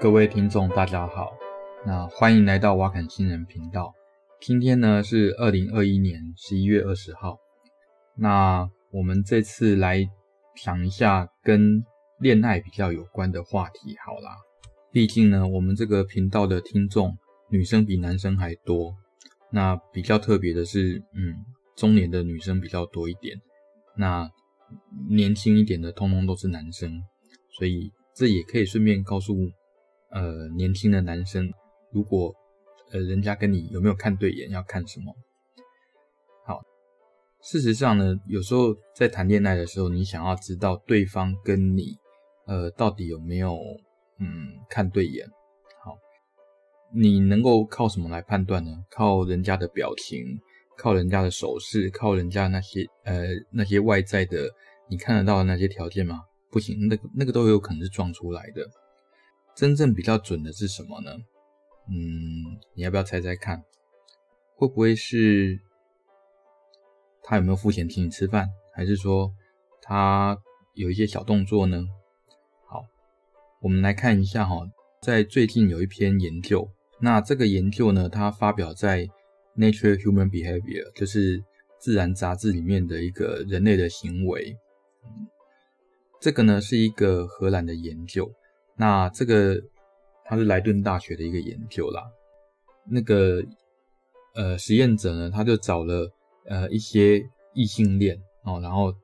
各位听众，大家好，那欢迎来到瓦坎星人频道。今天呢是二零二一年十一月二十号。那我们这次来讲一下跟恋爱比较有关的话题，好啦。毕竟呢，我们这个频道的听众女生比男生还多。那比较特别的是，嗯，中年的女生比较多一点。那年轻一点的，通通都是男生。所以这也可以顺便告诉。呃，年轻的男生，如果呃人家跟你有没有看对眼，要看什么？好，事实上呢，有时候在谈恋爱的时候，你想要知道对方跟你呃到底有没有嗯看对眼，好，你能够靠什么来判断呢？靠人家的表情，靠人家的手势，靠人家那些呃那些外在的你看得到的那些条件吗？不行，那个那个都有可能是装出来的。真正比较准的是什么呢？嗯，你要不要猜猜看？会不会是他有没有付钱请你吃饭，还是说他有一些小动作呢？好，我们来看一下哈，在最近有一篇研究，那这个研究呢，它发表在《Nature Human Behavior》，就是《自然》杂志里面的一个人类的行为。这个呢是一个荷兰的研究。那这个它是莱顿大学的一个研究啦，那个呃实验者呢，他就找了呃一些异性恋哦，然后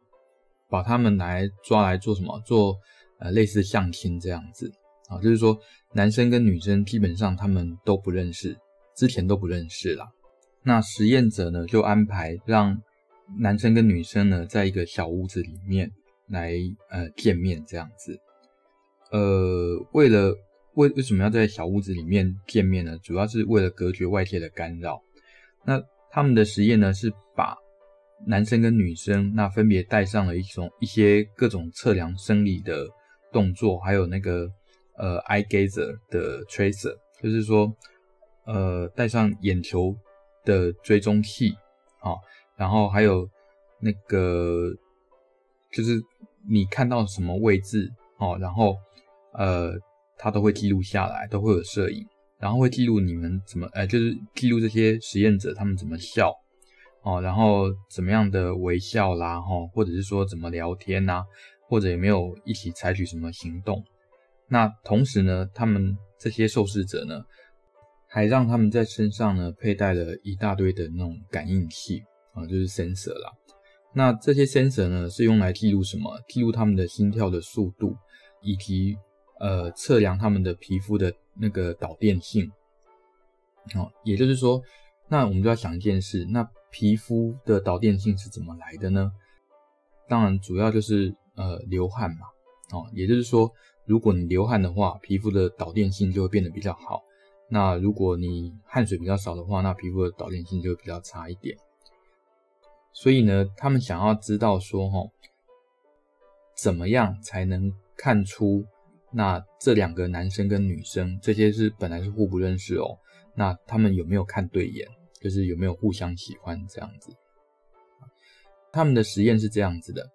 把他们来抓来做什么？做呃类似相亲这样子啊，就是说男生跟女生基本上他们都不认识，之前都不认识啦。那实验者呢就安排让男生跟女生呢在一个小屋子里面来呃见面这样子。呃，为了为为什么要在小屋子里面见面呢？主要是为了隔绝外界的干扰。那他们的实验呢，是把男生跟女生那分别带上了一种一些各种测量生理的动作，还有那个呃 eye gazer 的 tracer，就是说呃戴上眼球的追踪器啊，然后还有那个就是你看到什么位置哦，然后。呃，他都会记录下来，都会有摄影，然后会记录你们怎么，呃，就是记录这些实验者他们怎么笑，哦，然后怎么样的微笑啦，哈，或者是说怎么聊天呐，或者有没有一起采取什么行动。那同时呢，他们这些受试者呢，还让他们在身上呢佩戴了一大堆的那种感应器啊，就是 sensor 啦。那这些 sensor 呢是用来记录什么？记录他们的心跳的速度以及。呃，测量他们的皮肤的那个导电性，哦，也就是说，那我们就要想一件事，那皮肤的导电性是怎么来的呢？当然，主要就是呃流汗嘛，哦，也就是说，如果你流汗的话，皮肤的导电性就会变得比较好。那如果你汗水比较少的话，那皮肤的导电性就会比较差一点。所以呢，他们想要知道说，哈，怎么样才能看出？那这两个男生跟女生，这些是本来是互不认识哦。那他们有没有看对眼？就是有没有互相喜欢这样子？他们的实验是这样子的，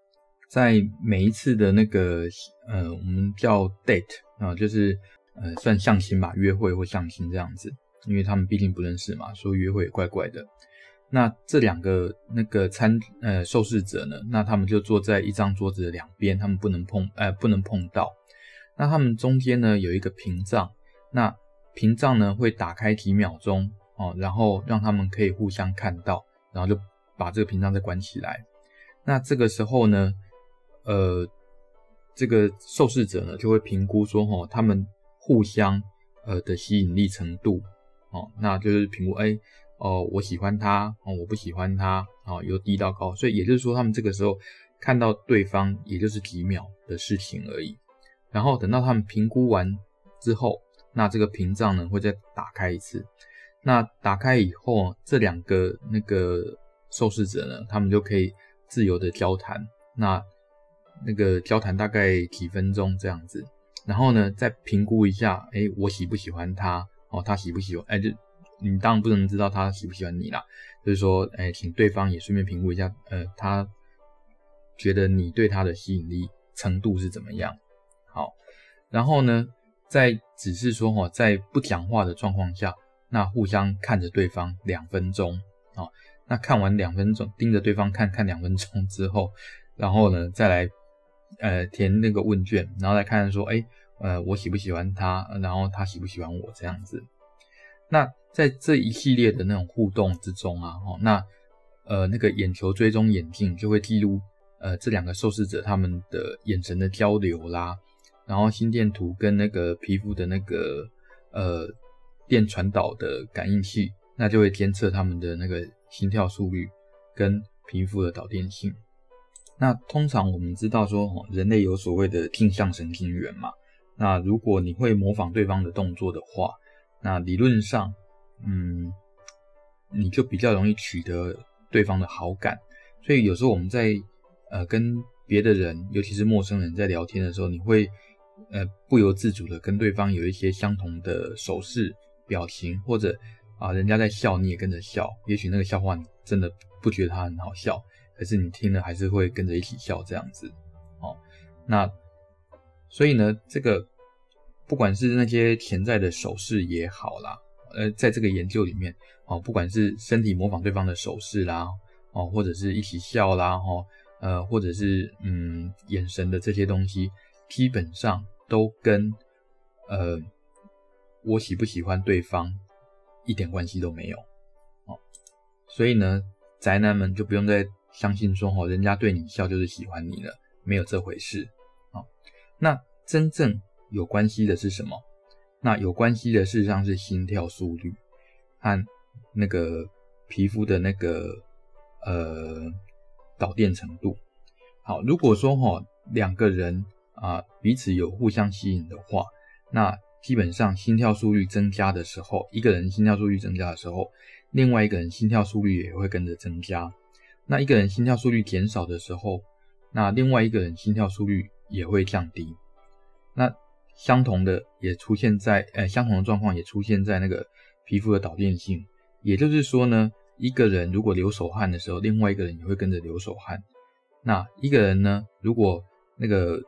在每一次的那个呃，我们叫 date 啊，就是呃算相亲吧，约会或相亲这样子，因为他们毕竟不认识嘛，说约会也怪怪的。那这两个那个参呃受试者呢，那他们就坐在一张桌子的两边，他们不能碰，呃不能碰到。那他们中间呢有一个屏障，那屏障呢会打开几秒钟哦，然后让他们可以互相看到，然后就把这个屏障再关起来。那这个时候呢，呃，这个受试者呢就会评估说，哦，他们互相呃的吸引力程度，哦，那就是评估，哎，哦，我喜欢他，哦，我不喜欢他，哦，由低到高，所以也就是说，他们这个时候看到对方，也就是几秒的事情而已。然后等到他们评估完之后，那这个屏障呢会再打开一次。那打开以后，这两个那个受试者呢，他们就可以自由的交谈。那那个交谈大概几分钟这样子。然后呢，再评估一下，哎，我喜不喜欢他？哦，他喜不喜欢？哎，就你当然不能知道他喜不喜欢你啦。就是说，哎，请对方也顺便评估一下，呃，他觉得你对他的吸引力程度是怎么样？然后呢，在只是说哈，在不讲话的状况下，那互相看着对方两分钟啊，那看完两分钟，盯着对方看看两分钟之后，然后呢，再来呃填那个问卷，然后来看说，哎，呃，我喜不喜欢他，然后他喜不喜欢我这样子。那在这一系列的那种互动之中啊，哦，那呃那个眼球追踪眼镜就会记录呃这两个受试者他们的眼神的交流啦，然后心电图跟那个皮肤的那个呃电传导的感应器，那就会监测他们的那个心跳速率跟皮肤的导电性。那通常我们知道说，人类有所谓的镜像神经元嘛，那如果你会模仿对方的动作的话，那理论上，嗯，你就比较容易取得对方的好感，所以有时候我们在呃跟别的人，尤其是陌生人，在聊天的时候，你会呃不由自主的跟对方有一些相同的手势、表情，或者啊人家在笑，你也跟着笑。也许那个笑话你真的不觉得它很好笑，可是你听了还是会跟着一起笑这样子。哦，那所以呢，这个。不管是那些潜在的手势也好啦，呃，在这个研究里面，哦，不管是身体模仿对方的手势啦，哦，或者是一起笑啦，哈，呃，或者是嗯眼神的这些东西，基本上都跟呃我喜不喜欢对方一点关系都没有，哦，所以呢，宅男们就不用再相信说，哦，人家对你笑就是喜欢你了，没有这回事，哦，那真正。有关系的是什么？那有关系的事实上是心跳速率和那个皮肤的那个呃导电程度。好，如果说哈两个人啊彼此有互相吸引的话，那基本上心跳速率增加的时候，一个人心跳速率增加的时候，另外一个人心跳速率也会跟着增加。那一个人心跳速率减少的时候，那另外一个人心跳速率也会降低。那相同的也出现在，呃，相同的状况也出现在那个皮肤的导电性，也就是说呢，一个人如果流手汗的时候，另外一个人也会跟着流手汗。那一个人呢，如果那个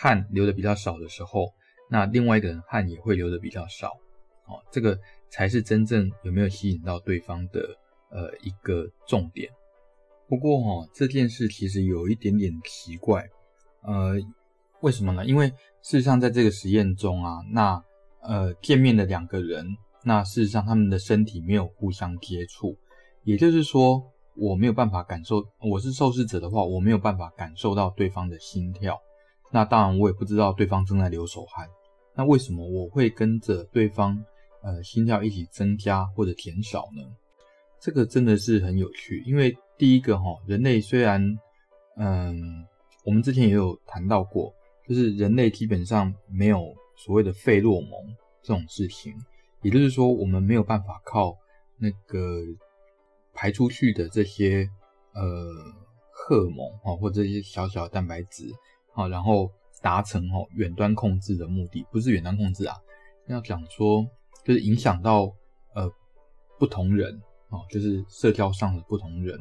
汗流的比较少的时候，那另外一个人汗也会流的比较少。哦，这个才是真正有没有吸引到对方的呃一个重点。不过哈、哦，这件事其实有一点点奇怪，呃。为什么呢？因为事实上，在这个实验中啊，那呃见面的两个人，那事实上他们的身体没有互相接触，也就是说，我没有办法感受，我是受试者的话，我没有办法感受到对方的心跳。那当然，我也不知道对方正在流手汗。那为什么我会跟着对方呃心跳一起增加或者减少呢？这个真的是很有趣，因为第一个哈，人类虽然嗯，我们之前也有谈到过。就是人类基本上没有所谓的费洛蒙这种事情，也就是说，我们没有办法靠那个排出去的这些呃荷尔蒙啊，或者这些小小的蛋白质啊，然后达成哦远端控制的目的，不是远端控制啊，要讲说就是影响到呃不同人啊，就是社交上的不同人，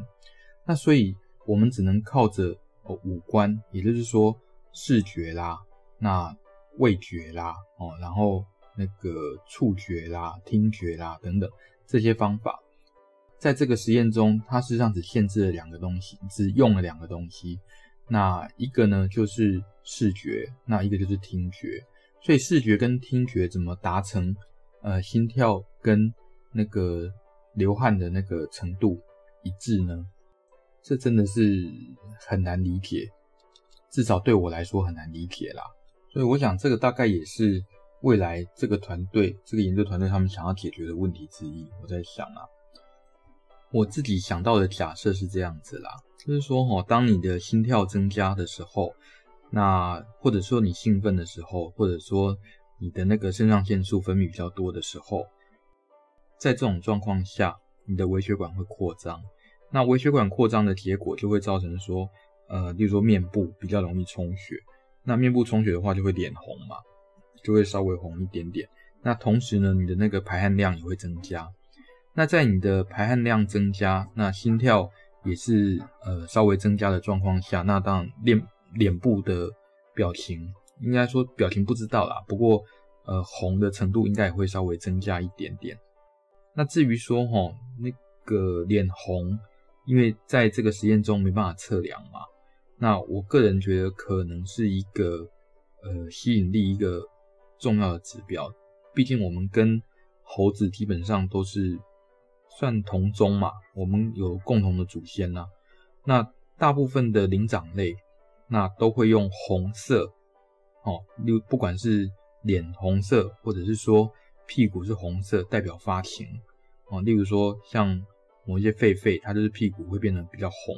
那所以我们只能靠着五官，也就是说。视觉啦，那味觉啦，哦，然后那个触觉啦、听觉啦等等这些方法，在这个实验中，它实际上只限制了两个东西，只用了两个东西。那一个呢，就是视觉，那一个就是听觉。所以视觉跟听觉怎么达成呃心跳跟那个流汗的那个程度一致呢？这真的是很难理解。至少对我来说很难理解啦，所以我想这个大概也是未来这个团队、这个研究团队他们想要解决的问题之一。我在想啊，我自己想到的假设是这样子啦，就是说齁，当你的心跳增加的时候，那或者说你兴奋的时候，或者说你的那个肾上腺素分泌比较多的时候，在这种状况下，你的微血管会扩张，那微血管扩张的结果就会造成说。呃，例如说面部比较容易充血，那面部充血的话就会脸红嘛，就会稍微红一点点。那同时呢，你的那个排汗量也会增加。那在你的排汗量增加，那心跳也是呃稍微增加的状况下，那当然脸脸部的表情应该说表情不知道啦，不过呃红的程度应该也会稍微增加一点点。那至于说齁那个脸红，因为在这个实验中没办法测量嘛，那我个人觉得可能是一个呃吸引力一个重要的指标，毕竟我们跟猴子基本上都是算同宗嘛，我们有共同的祖先呐。那大部分的灵长类，那都会用红色，哦，例如不管是脸红色，或者是说屁股是红色，代表发情，哦，例如说像某些狒狒，它就是屁股会变得比较红，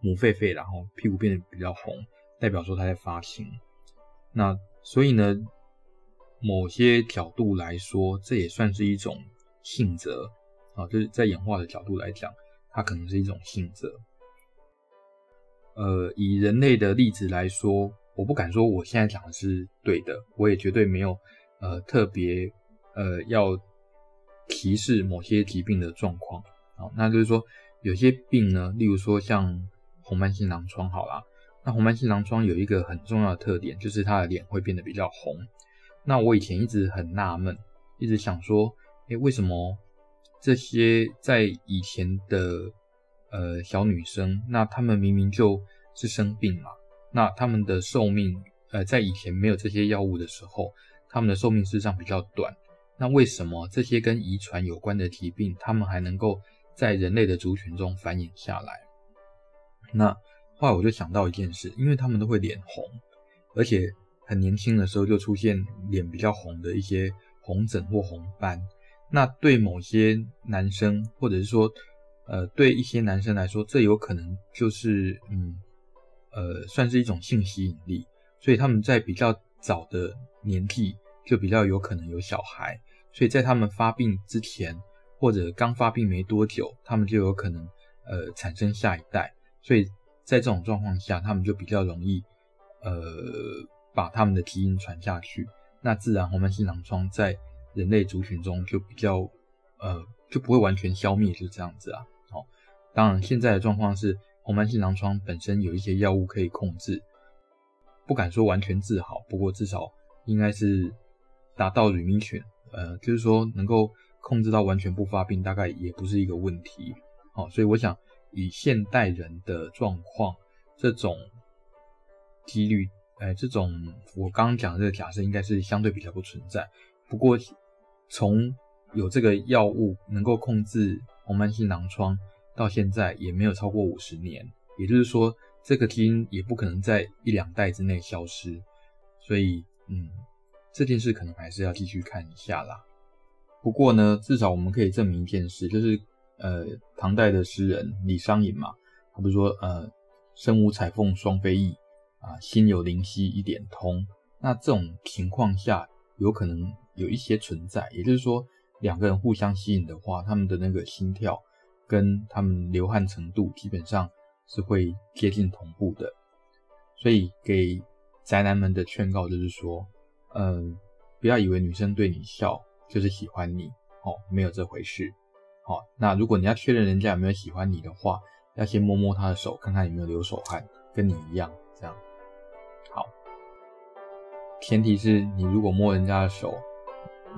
母狒狒，然后屁股变得比较红，代表说它在发情。那所以呢，某些角度来说，这也算是一种性择啊，就是在演化的角度来讲，它可能是一种性择。呃，以人类的例子来说，我不敢说我现在讲的是对的，我也绝对没有呃特别呃要提示某些疾病的状况啊。那就是说，有些病呢，例如说像红斑性狼疮，好啦，那红斑性狼疮有一个很重要的特点，就是它的脸会变得比较红。那我以前一直很纳闷，一直想说，哎，为什么这些在以前的呃小女生，那她们明明就是生病嘛，那她们的寿命，呃，在以前没有这些药物的时候，她们的寿命事实上比较短。那为什么这些跟遗传有关的疾病，她们还能够在人类的族群中繁衍下来？那后来我就想到一件事，因为她们都会脸红，而且。很年轻的时候就出现脸比较红的一些红疹或红斑，那对某些男生或者是说，呃，对一些男生来说，这有可能就是嗯，呃，算是一种性吸引力，所以他们在比较早的年纪就比较有可能有小孩，所以在他们发病之前或者刚发病没多久，他们就有可能呃产生下一代，所以在这种状况下，他们就比较容易呃。把他们的基因传下去，那自然红斑性狼疮在人类族群中就比较，呃，就不会完全消灭，就这样子啊。好，当然现在的状况是红斑性狼疮本身有一些药物可以控制，不敢说完全治好，不过至少应该是达到永命犬呃，就是说能够控制到完全不发病，大概也不是一个问题。好，所以我想以现代人的状况，这种几率。哎，这种我刚刚讲的这个假设应该是相对比较不存在。不过，从有这个药物能够控制红斑性狼疮到现在也没有超过五十年，也就是说，这个基因也不可能在一两代之内消失。所以，嗯，这件事可能还是要继续看一下啦。不过呢，至少我们可以证明一件事，就是呃，唐代的诗人李商隐嘛，他不是说呃，身无彩凤双飞翼。啊，心有灵犀一点通。那这种情况下，有可能有一些存在，也就是说，两个人互相吸引的话，他们的那个心跳跟他们流汗程度基本上是会接近同步的。所以给宅男们的劝告就是说，嗯，不要以为女生对你笑就是喜欢你，哦，没有这回事。好，那如果你要确认人家有没有喜欢你的话，要先摸摸他的手，看看有没有流手汗，跟你一样这样。好前提是你如果摸人家的手，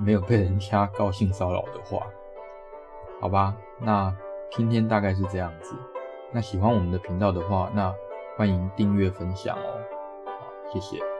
没有被人家告性骚扰的话，好吧？那今天大概是这样子。那喜欢我们的频道的话，那欢迎订阅分享哦。好，谢谢。